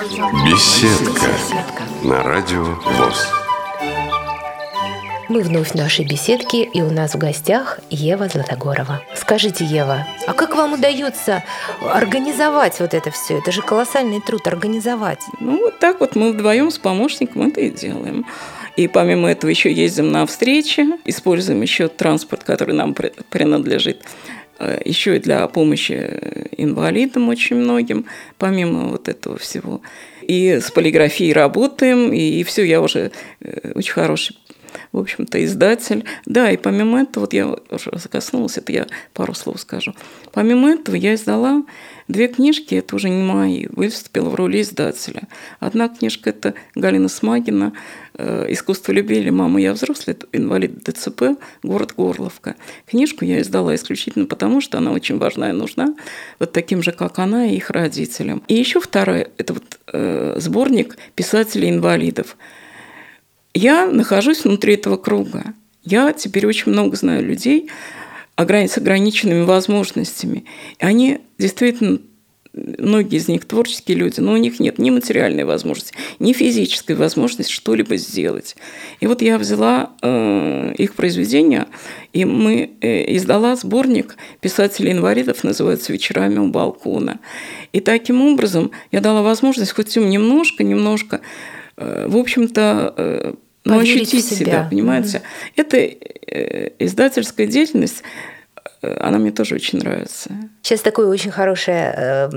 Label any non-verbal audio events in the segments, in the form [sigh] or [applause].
Беседка на радио ВОЗ. Мы вновь в нашей беседке, и у нас в гостях Ева Златогорова. Скажите, Ева, а как вам удается организовать вот это все? Это же колоссальный труд организовать. Ну, вот так вот мы вдвоем с помощником это и делаем. И помимо этого еще ездим на встречи, используем еще транспорт, который нам принадлежит еще и для помощи инвалидам очень многим, помимо вот этого всего. И с полиграфией работаем, и, и все, я уже э, очень хороший в общем-то, издатель. Да, и помимо этого, вот я уже коснулась, это я пару слов скажу. Помимо этого я издала две книжки, это уже не мои, выступила в роли издателя. Одна книжка – это Галина Смагина э, «Искусство любили. Мама, я взрослый, инвалид ДЦП, город Горловка». Книжку я издала исключительно потому, что она очень важна и нужна вот таким же, как она, и их родителям. И еще вторая – это вот э, сборник писателей-инвалидов – я нахожусь внутри этого круга. Я теперь очень много знаю людей с ограниченными возможностями. И они действительно многие из них творческие люди, но у них нет ни материальной возможности, ни физической возможности что-либо сделать. И вот я взяла э, их произведения, и мы э, издала сборник писателей-инвалидов, называется «Вечерами у балкона». И таким образом я дала возможность хоть им немножко, немножко в общем-то, э, ну, ощутить себя. себя, понимаете? Mm-hmm. Это э, издательская деятельность, она мне тоже очень нравится. Сейчас такой очень хороший э,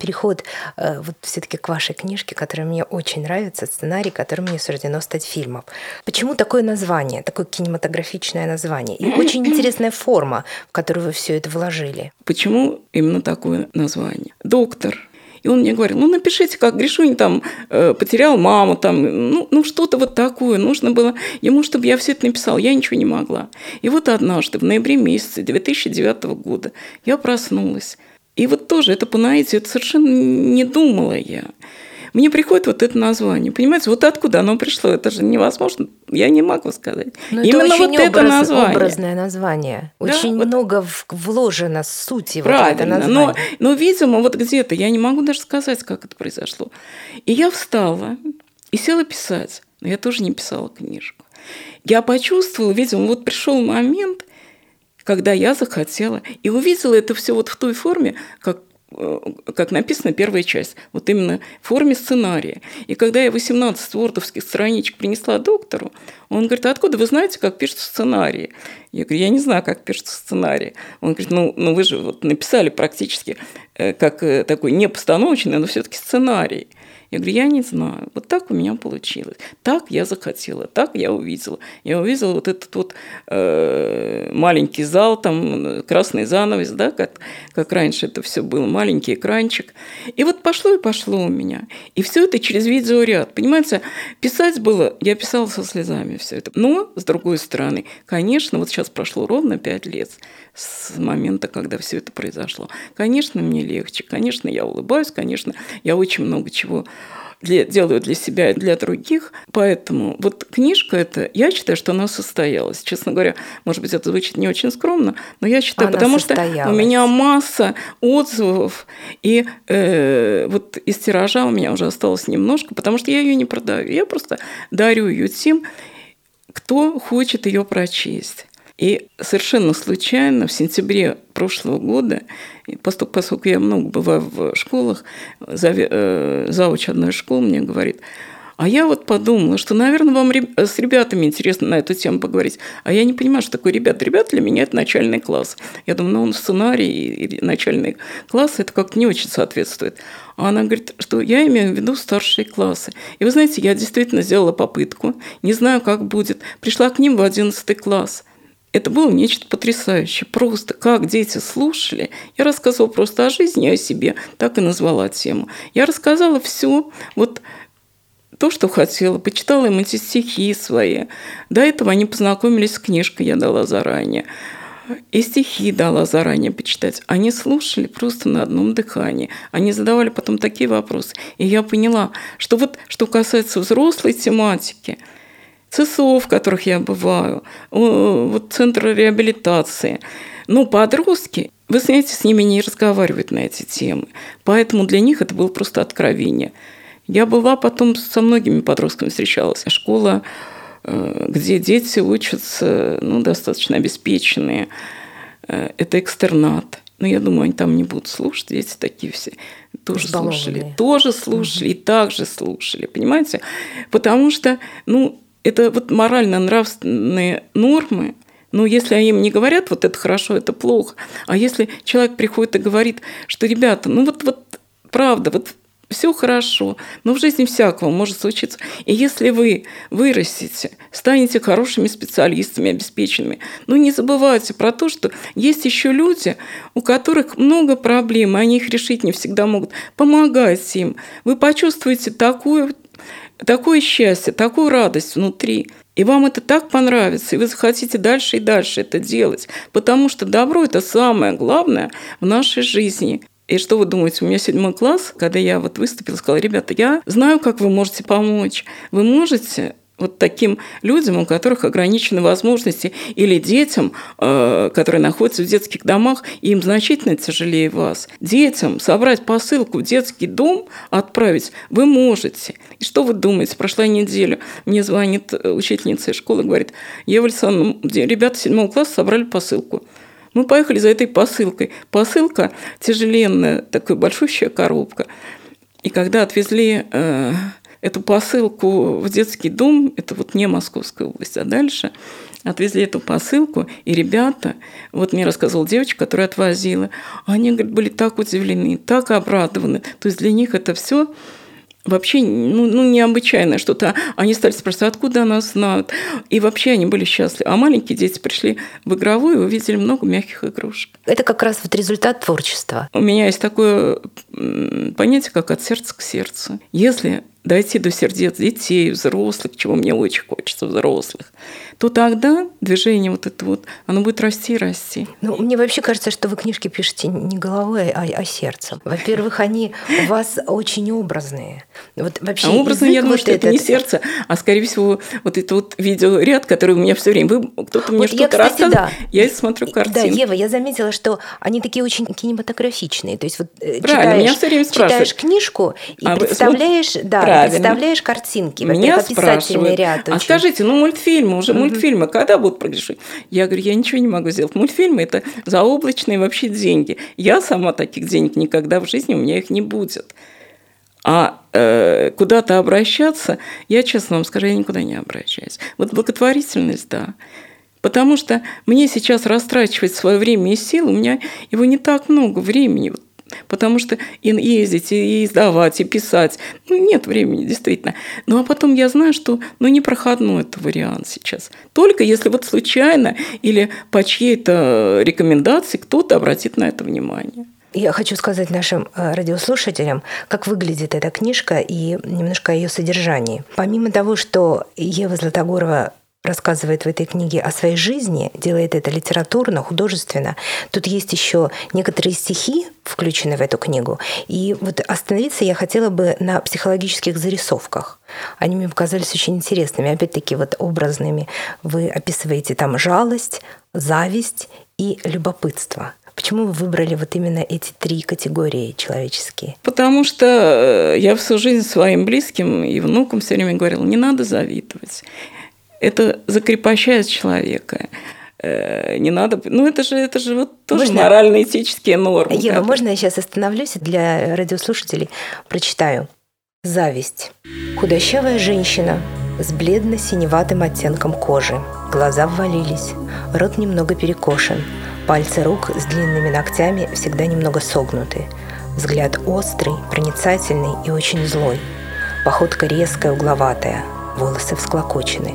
переход э, вот все-таки к вашей книжке, которая мне очень нравится, сценарий, который мне суждено стать фильмом. Почему такое название, такое кинематографичное название? И [clears throat] очень интересная форма, в которую вы все это вложили. Почему именно такое название? Доктор и он мне говорил, ну напишите, как Гришунь там э, потерял маму, там, ну, ну что-то вот такое. Нужно было ему, чтобы я все это написал. Я ничего не могла. И вот однажды, в ноябре месяце 2009 года, я проснулась. И вот тоже это по наитию, это совершенно не думала я мне приходит вот это название. Понимаете, вот откуда оно пришло? Это же невозможно. Я не могу сказать. Но Именно это очень вот образ, это название. образное название. Да? Очень вот. много вложено сути Правильно, в это название. Но, но, видимо, вот где-то, я не могу даже сказать, как это произошло. И я встала и села писать. Но я тоже не писала книжку. Я почувствовала, видимо, вот пришел момент, когда я захотела и увидела это все вот в той форме, как как написана первая часть, вот именно в форме сценария. И когда я 18 вордовских страничек принесла доктору, он говорит, а откуда вы знаете, как пишется сценарий? Я говорю, я не знаю, как пишется сценарий. Он говорит, ну, ну вы же вот написали практически э, как э, такой не постановочный, но все-таки сценарий. Я говорю, я не знаю. Вот так у меня получилось. Так я захотела, так я увидела. Я увидела вот этот вот э, маленький зал, там красный занавес, да, как, как раньше это все было, маленький экранчик. И вот пошло и пошло у меня. И все это через видеоряд. Понимаете, писать было, я писала со слезами все это. Но, с другой стороны, конечно, вот сейчас прошло ровно пять лет с момента, когда все это произошло. Конечно, мне легче, конечно, я улыбаюсь, конечно, я очень много чего для, делаю для себя и для других. Поэтому вот книжка эта, я считаю, что она состоялась. Честно говоря, может быть, это звучит не очень скромно, но я считаю, она потому состоялась. что у меня масса отзывов, и э, вот из тиража у меня уже осталось немножко, потому что я ее не продаю. Я просто дарю ее тем, кто хочет ее прочесть. И совершенно случайно в сентябре прошлого года, поскольку, поскольку я много бываю в школах, э, завуч одной школы мне говорит, а я вот подумала, что, наверное, вам с ребятами интересно на эту тему поговорить. А я не понимаю, что такое ребят. Ребят для меня это начальный класс. Я думаю, ну, он сценарий и начальный класс, это как-то не очень соответствует. А она говорит, что я имею в виду старшие классы. И вы знаете, я действительно сделала попытку, не знаю, как будет. Пришла к ним в 11 класс – это было нечто потрясающее. Просто как дети слушали. Я рассказывала просто о жизни, о себе. Так и назвала тему. Я рассказала все. Вот то, что хотела. Почитала им эти стихи свои. До этого они познакомились с книжкой, я дала заранее. И стихи дала заранее почитать. Они слушали просто на одном дыхании. Они задавали потом такие вопросы. И я поняла, что вот что касается взрослой тематики – ЦСО, в которых я бываю, вот центры реабилитации. Но подростки, вы знаете, с ними не разговаривают на эти темы. Поэтому для них это было просто откровение. Я была потом со многими подростками встречалась. Школа, э, где дети учатся, ну, достаточно обеспеченные. Э, это экстернат. Но я думаю, они там не будут слушать, дети такие все тоже слушали, тоже слушали угу. и также слушали, понимаете? Потому что, ну, это вот морально-нравственные нормы, ну, если им не говорят, вот это хорошо, это плохо, а если человек приходит и говорит, что, ребята, ну вот, вот правда, вот все хорошо, но в жизни всякого может случиться. И если вы вырастете, станете хорошими специалистами, обеспеченными, ну не забывайте про то, что есть еще люди, у которых много проблем, и они их решить не всегда могут. Помогайте им. Вы почувствуете такую, такое счастье, такую радость внутри. И вам это так понравится, и вы захотите дальше и дальше это делать, потому что добро – это самое главное в нашей жизни. И что вы думаете, у меня седьмой класс, когда я вот выступила, сказала, ребята, я знаю, как вы можете помочь. Вы можете вот таким людям, у которых ограничены возможности, или детям, э, которые находятся в детских домах, им значительно тяжелее вас. Детям собрать посылку в детский дом, отправить вы можете. И что вы думаете? Прошла неделя, мне звонит учительница из школы, говорит, Ева Александровна, ребята седьмого класса собрали посылку. Мы поехали за этой посылкой. Посылка тяжеленная, такая большущая коробка. И когда отвезли э, эту посылку в детский дом, это вот не Московская область, а дальше, отвезли эту посылку, и ребята, вот мне рассказывала девочка, которая отвозила, они, говорит, были так удивлены, так обрадованы. То есть для них это все вообще ну, ну, необычайное что-то. Они стали спрашивать, откуда нас знают. И вообще они были счастливы. А маленькие дети пришли в игровую и увидели много мягких игрушек. Это как раз вот результат творчества. У меня есть такое понятие, как от сердца к сердцу. Если дойти до сердец детей, взрослых, чего мне очень хочется, взрослых, то тогда движение вот это вот, оно будет расти и расти. Ну, мне вообще кажется, что вы книжки пишете не головой, а, а сердцем. Во-первых, они у вас очень образные. Вот вообще а образные, я думаю, вот что это, это не сердце, а скорее всего вот это вот видеоряд, который у меня все время, вы кто-то мне вот что-то рассказывает, да. я смотрю картинки. Да, Ева, я заметила, что они такие очень кинематографичные. То есть вот э, Правильно, читаешь, меня все время читаешь книжку и а представляешь, вы, да, Правильно. представляешь картинки. Меня спрашивают, ряд а очень. а скажите, ну мультфильмы уже, mm мультфильмы когда будут прогрессивны? Я говорю, я ничего не могу сделать. Мультфильмы – это заоблачные вообще деньги. Я сама таких денег никогда в жизни, у меня их не будет. А э, куда-то обращаться, я честно вам скажу, я никуда не обращаюсь. Вот благотворительность, да. Потому что мне сейчас растрачивать свое время и силы, у меня его не так много времени. Вот Потому что и ездить, и издавать, и писать, ну, нет времени, действительно. Ну, а потом я знаю, что ну, не проходной это вариант сейчас. Только если вот случайно или по чьей-то рекомендации кто-то обратит на это внимание. Я хочу сказать нашим э, радиослушателям, как выглядит эта книжка и немножко о ее содержании. Помимо того, что Ева Златогорова рассказывает в этой книге о своей жизни, делает это литературно, художественно. Тут есть еще некоторые стихи, включены в эту книгу. И вот остановиться я хотела бы на психологических зарисовках. Они мне показались очень интересными, опять-таки вот образными. Вы описываете там жалость, зависть и любопытство. Почему вы выбрали вот именно эти три категории человеческие? Потому что э, я всю жизнь своим близким и внукам все время говорила, не надо завидовать это закрепощает человека э, не надо. Ну, это же, это же вот тоже морально-этические нормы. Ева, как... можно я сейчас остановлюсь для радиослушателей прочитаю? Зависть. Худощавая женщина с бледно-синеватым оттенком кожи. Глаза ввалились, рот немного перекошен, пальцы рук с длинными ногтями всегда немного согнуты. Взгляд острый, проницательный и очень злой. Походка резкая, угловатая, волосы всклокочены,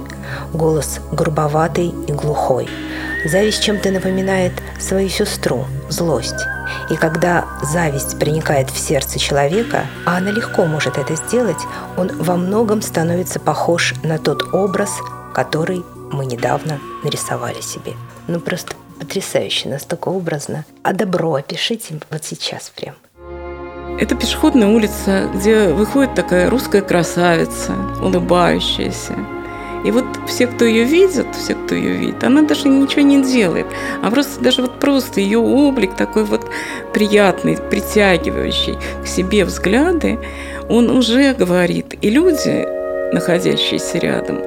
голос грубоватый и глухой. Зависть чем-то напоминает свою сестру, злость. И когда зависть проникает в сердце человека, а она легко может это сделать, он во многом становится похож на тот образ, который мы недавно нарисовали себе. Ну просто потрясающе, настолько образно. А добро опишите вот сейчас прям. Это пешеходная улица, где выходит такая русская красавица, улыбающаяся. И вот все, кто ее видит, все, кто ее видит, она даже ничего не делает, а просто даже вот просто ее облик такой вот приятный, притягивающий к себе взгляды, он уже говорит, и люди, находящиеся рядом,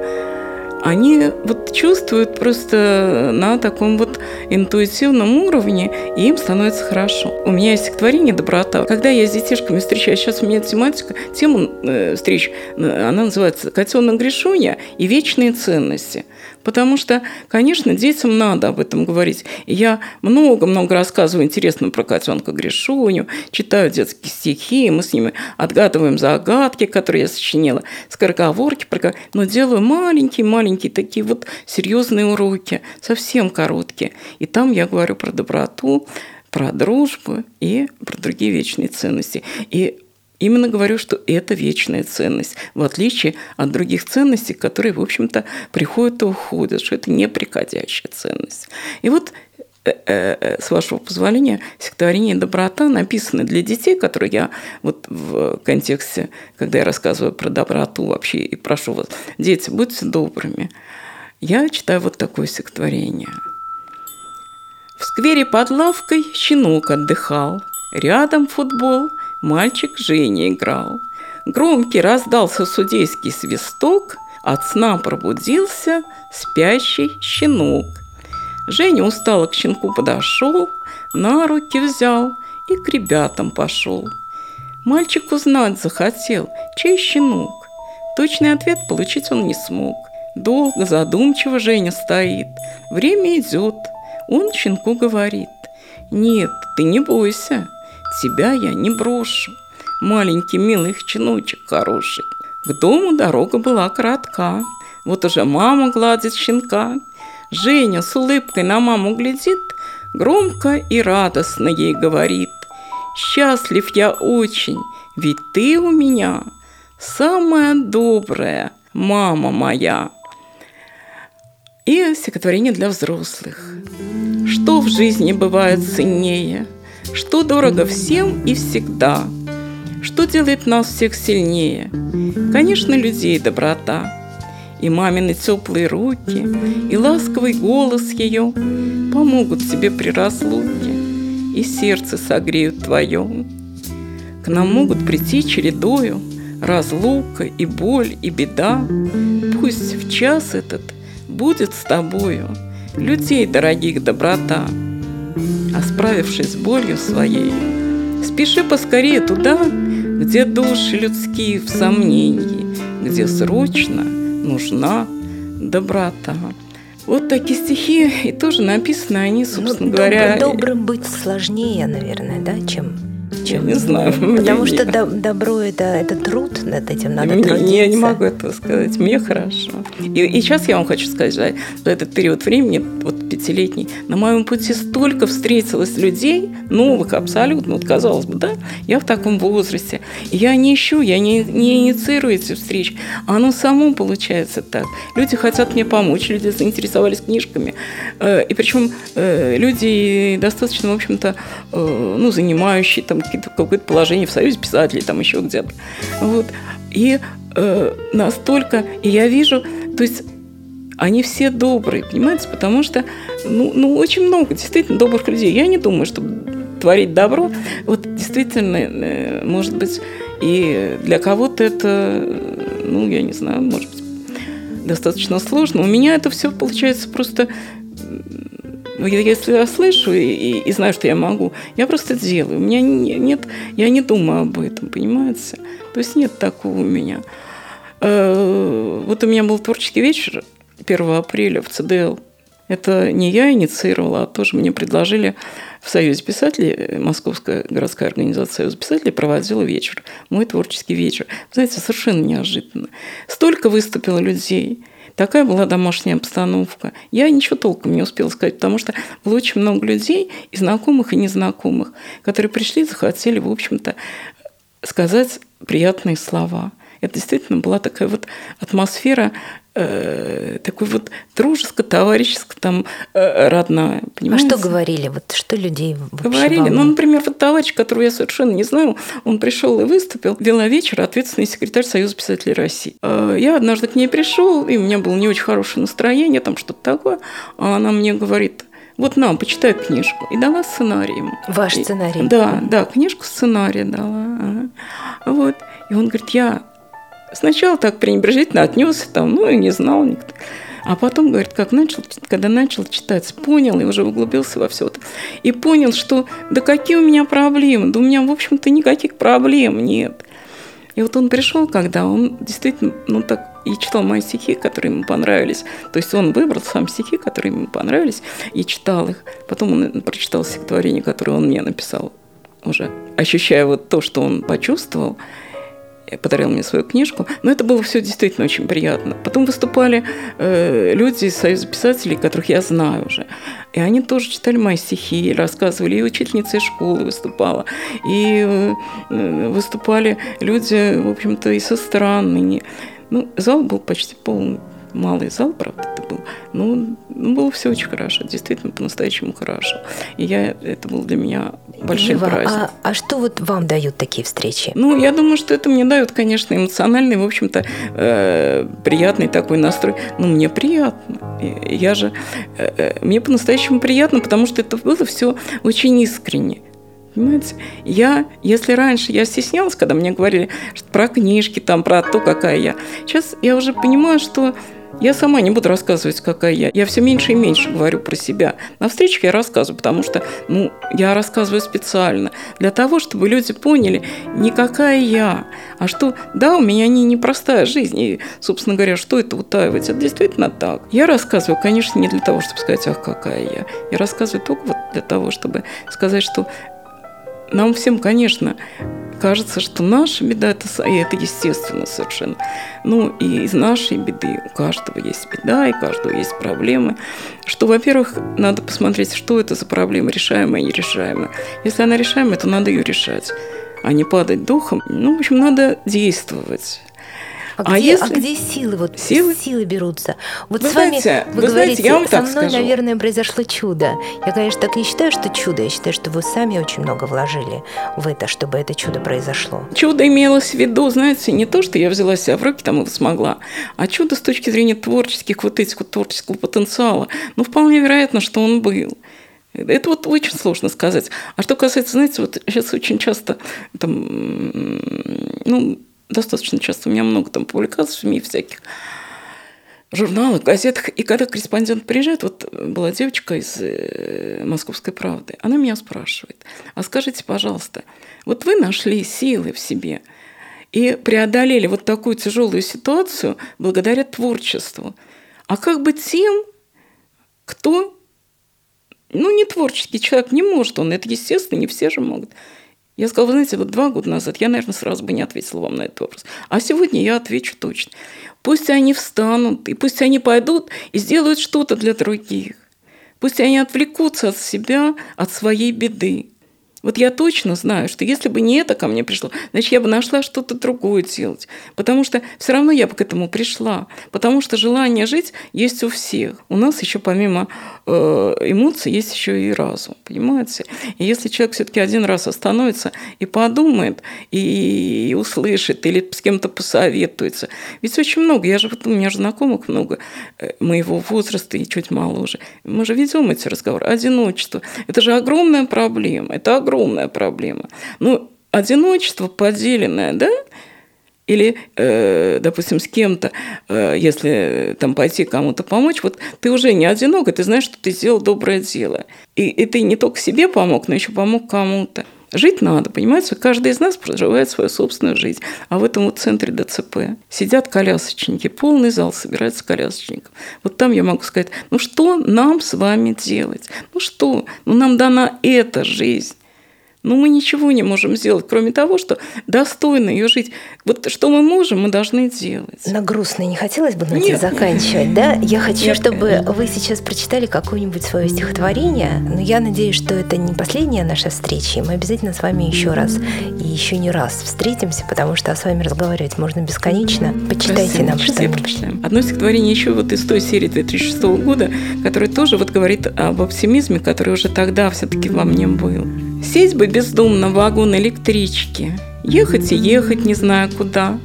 они вот чувствуют просто на таком вот интуитивном уровне, и им становится хорошо. У меня есть стихотворение «Доброта». Когда я с детишками встречаюсь, сейчас у меня тематика, тема э, встреч, э, она называется «Котенок Гришуня и вечные ценности». Потому что, конечно, детям надо об этом говорить. Я много-много рассказываю интересно про котенка Гришуню, читаю детские стихи, мы с ними отгадываем загадки, которые я сочинила, скороговорки, но делаю маленькие-маленькие такие вот серьезные уроки, совсем короткие. И там я говорю про доброту, про дружбу и про другие вечные ценности. И Именно говорю, что это вечная ценность, в отличие от других ценностей, которые, в общем-то, приходят и уходят, что это неприходящая ценность. И вот э, э, с вашего позволения, стихотворение «Доброта» написано для детей, которые я вот в контексте, когда я рассказываю про доброту вообще и прошу вас, дети, будьте добрыми. Я читаю вот такое стихотворение. В сквере под лавкой щенок отдыхал, рядом футбол – Мальчик Женя играл. Громкий раздался судейский свисток, от сна пробудился спящий щенок. Женя устало к щенку подошел, на руки взял и к ребятам пошел. Мальчик узнать захотел, чей щенок. Точный ответ получить он не смог. Долго, задумчиво Женя стоит. Время идет. Он щенку говорит. «Нет, ты не бойся, тебя я не брошу. Маленький милый чиночек хороший. К дому дорога была коротка. Вот уже мама гладит щенка. Женя с улыбкой на маму глядит, громко и радостно ей говорит. «Счастлив я очень, ведь ты у меня самая добрая мама моя». И стихотворение для взрослых. Что в жизни бывает ценнее – что дорого всем и всегда? Что делает нас всех сильнее? Конечно, людей доброта. И мамины теплые руки, и ласковый голос ее Помогут тебе при разлуке, и сердце согреют твое. К нам могут прийти чередою Разлука и боль и беда. Пусть в час этот будет с тобою Людей дорогих доброта – а справившись с болью своей, спеши поскорее туда, где души людские в сомнении, где срочно нужна доброта. Вот такие стихи, и тоже написаны они, собственно ну, говоря... Добрым быть сложнее, наверное, да, чем чем не знаю. Потому что добро это, это труд над этим, надо мне, трудиться. Я не могу этого сказать. Мне хорошо. И, и сейчас я вам хочу сказать, что за этот период времени, вот пятилетний, на моем пути столько встретилось людей, новых абсолютно, вот казалось бы, да, я в таком возрасте. Я не ищу, я не, не инициирую эти встречи. Оно само получается так. Люди хотят мне помочь, люди заинтересовались книжками. Э, и причем э, люди достаточно, в общем-то, э, ну, занимающие там какое-то положение в Союзе писателей, там еще где-то. Вот. И э, настолько, и я вижу, то есть они все добрые, понимаете, потому что, ну, ну, очень много действительно добрых людей. Я не думаю, что творить добро, вот действительно, э, может быть, и для кого-то это, ну, я не знаю, может быть, достаточно сложно. У меня это все получается просто если я слышу и, и, и знаю, что я могу, я просто делаю. У меня не, нет, я не думаю об этом, понимаете? То есть нет такого у меня. Э, вот у меня был творческий вечер 1 апреля в ЦДЛ. Это не я инициировала, а тоже мне предложили в Союзе писателей, Московская городская организация Союза писателей проводила вечер, мой творческий вечер. Знаете, совершенно неожиданно. Столько выступило людей – Такая была домашняя обстановка. Я ничего толком не успела сказать, потому что было очень много людей, и знакомых, и незнакомых, которые пришли, захотели, в общем-то, сказать приятные слова. Это действительно была такая вот атмосфера э, такой вот дружеская, товарищеская, там, э, родная. Понимаете? А что говорили? Вот что людей Говорили. Вам... Ну, например, вот товарищ, которого я совершенно не знаю, он пришел и выступил, вела вечер, ответственный секретарь Союза писателей России. Э, я однажды к ней пришел, и у меня было не очень хорошее настроение, там что-то такое, а она мне говорит, вот нам, почитай книжку. И дала сценарий ему. Ваш сценарий? И, да, да, книжку сценария дала. Вот. И он говорит, я сначала так пренебрежительно отнесся, там, ну и не знал никто. А потом, говорит, как начал, когда начал читать, понял и уже углубился во все это. И понял, что да какие у меня проблемы? Да у меня, в общем-то, никаких проблем нет. И вот он пришел, когда он действительно, ну так, и читал мои стихи, которые ему понравились. То есть он выбрал сам стихи, которые ему понравились, и читал их. Потом он прочитал стихотворение, которое он мне написал уже, ощущая вот то, что он почувствовал подарил мне свою книжку. Но это было все действительно очень приятно. Потом выступали э, люди из Союза писателей, которых я знаю уже. И они тоже читали мои стихи, рассказывали. И учительница из школы выступала. И э, выступали люди, в общем-то, и со стороны. Ну, зал был почти полный малый зал, правда, это был. Но ну, было все очень хорошо, действительно по-настоящему хорошо. И я, это был для меня большой Ева, праздник. А, а что вот вам дают такие встречи? Ну, я думаю, что это мне дают, конечно, эмоциональный, в общем-то, э, приятный такой настрой. Ну, мне приятно. Я же, э, э, мне по-настоящему приятно, потому что это было все очень искренне. Понимаете? Я, если раньше я стеснялась, когда мне говорили про книжки, там, про то, какая я, сейчас я уже понимаю, что я сама не буду рассказывать, какая я. Я все меньше и меньше говорю про себя. На встречах я рассказываю, потому что ну, я рассказываю специально. Для того, чтобы люди поняли, не какая я, а что, да, у меня не непростая жизнь. И, собственно говоря, что это утаивать? Это действительно так. Я рассказываю, конечно, не для того, чтобы сказать, ах, какая я. Я рассказываю только вот для того, чтобы сказать, что нам всем, конечно, кажется, что наша беда это, это естественно совершенно. Ну и из нашей беды у каждого есть беда, и у каждого есть проблемы. Что, во-первых, надо посмотреть, что это за проблема, решаемая и нерешаемая. Если она решаемая, то надо ее решать, а не падать духом. Ну, в общем, надо действовать. А, а, где, если... а где силы? Вот силы? силы берутся. Вот вы с вами знаете, вы, вы говорите, знаете, я вам со мной, скажу. наверное, произошло чудо. Я, конечно, так не считаю, что чудо. Я считаю, что вы сами очень много вложили в это, чтобы это чудо произошло. Чудо имелось в виду, знаете, не то, что я взяла себя в руки, там и смогла, а чудо с точки зрения творческих, вот этих вот творческого потенциала. Ну, вполне вероятно, что он был. Это вот очень сложно сказать. А что касается, знаете, вот сейчас очень часто там, ну, достаточно часто. У меня много там публикаций в СМИ всяких журналах, газетах. И когда корреспондент приезжает, вот была девочка из э, «Московской правды», она меня спрашивает, а скажите, пожалуйста, вот вы нашли силы в себе и преодолели вот такую тяжелую ситуацию благодаря творчеству. А как бы тем, кто ну, не творческий человек, не может он, это естественно, не все же могут. Я сказала, вы знаете, вот два года назад я, наверное, сразу бы не ответила вам на этот вопрос. А сегодня я отвечу точно. Пусть они встанут, и пусть они пойдут и сделают что-то для других. Пусть они отвлекутся от себя, от своей беды. Вот я точно знаю, что если бы не это ко мне пришло, значит, я бы нашла что-то другое делать. Потому что все равно я бы к этому пришла. Потому что желание жить есть у всех. У нас еще помимо э, эмоций есть еще и разум. Понимаете? И если человек все-таки один раз остановится и подумает, и, услышит, или с кем-то посоветуется. Ведь очень много, я же, у меня же знакомых много э, моего возраста и чуть моложе. Мы же ведем эти разговоры. Одиночество. Это же огромная проблема. Это огромная огромная проблема. Ну, одиночество поделенное, да, или, э, допустим, с кем-то, э, если там пойти кому-то помочь, вот ты уже не одинок, и ты знаешь, что ты сделал доброе дело. И, и ты не только себе помог, но еще помог кому-то. Жить надо, понимаете? Каждый из нас проживает свою собственную жизнь. А в этом вот центре ДЦП сидят колясочники, полный зал собирается колясочников. Вот там я могу сказать, ну что нам с вами делать? Ну что? Ну нам дана эта жизнь. Но мы ничего не можем сделать, кроме того, что достойно ее жить. Вот что мы можем, мы должны делать. На грустно не хотелось бы на этом заканчивать, да? Я хочу, Нет, чтобы вы сейчас прочитали какое-нибудь свое стихотворение, но я надеюсь, что это не последняя наша встреча, и мы обязательно с вами еще раз и еще не раз встретимся, потому что с вами разговаривать можно бесконечно. Почитайте Спасибо. нам что-нибудь. Одно стихотворение еще вот из той серии 2006 года, которое тоже вот говорит об оптимизме, который уже тогда все-таки во мне был. Сесть бы бездумно в вагон электрички, ехать и ехать, не зная куда.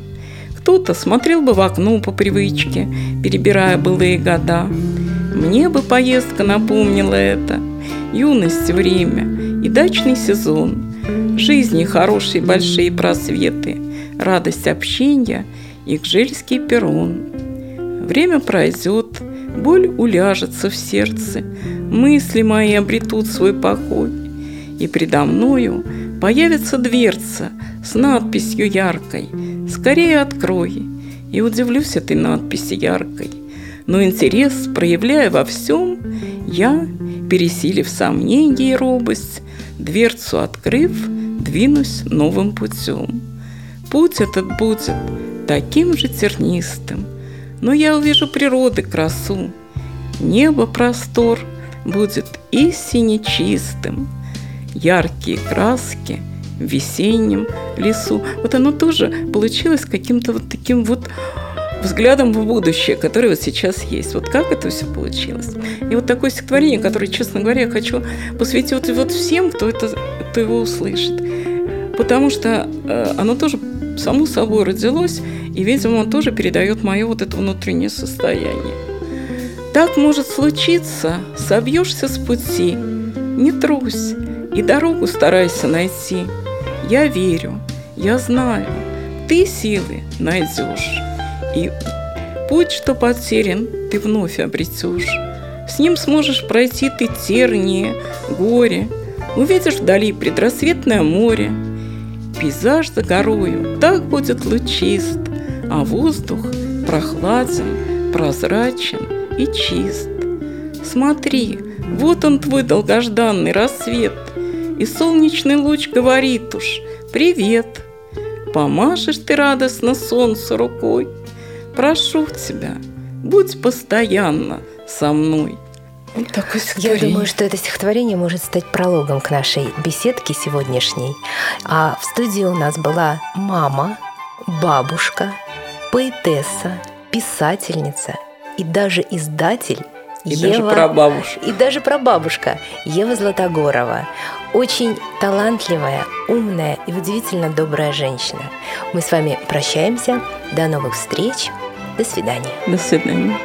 Кто-то смотрел бы в окно по привычке, перебирая былые года. Мне бы поездка напомнила это, юность, время и дачный сезон, Жизни хорошие большие просветы, радость общения и гжельский перрон. Время пройдет, боль уляжется в сердце, мысли мои обретут свой покой, и предо мною появится дверца с надписью яркой «Скорее открой!» и удивлюсь этой надписи яркой. Но интерес, проявляя во всем, я, пересилив сомнения и робость, дверцу открыв, двинусь новым путем. Путь этот будет таким же тернистым, но я увижу природы красу. Небо простор будет истине чистым, яркие краски в весеннем лесу. Вот оно тоже получилось каким-то вот таким вот взглядом в будущее, которое вот сейчас есть. Вот как это все получилось. И вот такое стихотворение, которое, честно говоря, я хочу посвятить вот, вот всем, кто, это, кто его услышит. Потому что э, оно тоже само собой родилось, и, видимо, он тоже передает мое вот это внутреннее состояние. Так может случиться, собьешься с пути, не трусь, и дорогу старайся найти. Я верю, я знаю, ты силы найдешь. И путь, что потерян, ты вновь обретешь. С ним сможешь пройти ты терние, горе. Увидишь вдали предрассветное море. Пейзаж за горою так будет лучист, А воздух прохладен, прозрачен и чист. Смотри, вот он твой долгожданный рассвет, И солнечный луч говорит уж «Привет!» Помашешь ты радостно солнцу рукой – Прошу тебя, будь постоянно со мной. Вот такое Я думаю, что это стихотворение может стать прологом к нашей беседке сегодняшней. А в студии у нас была мама, бабушка, поэтесса, писательница и даже издатель и Ева, даже прабабушка. И даже прабабушка Ева Златогорова. Очень талантливая, умная и удивительно добрая женщина. Мы с вами прощаемся. До новых встреч. До свидания. До свидания.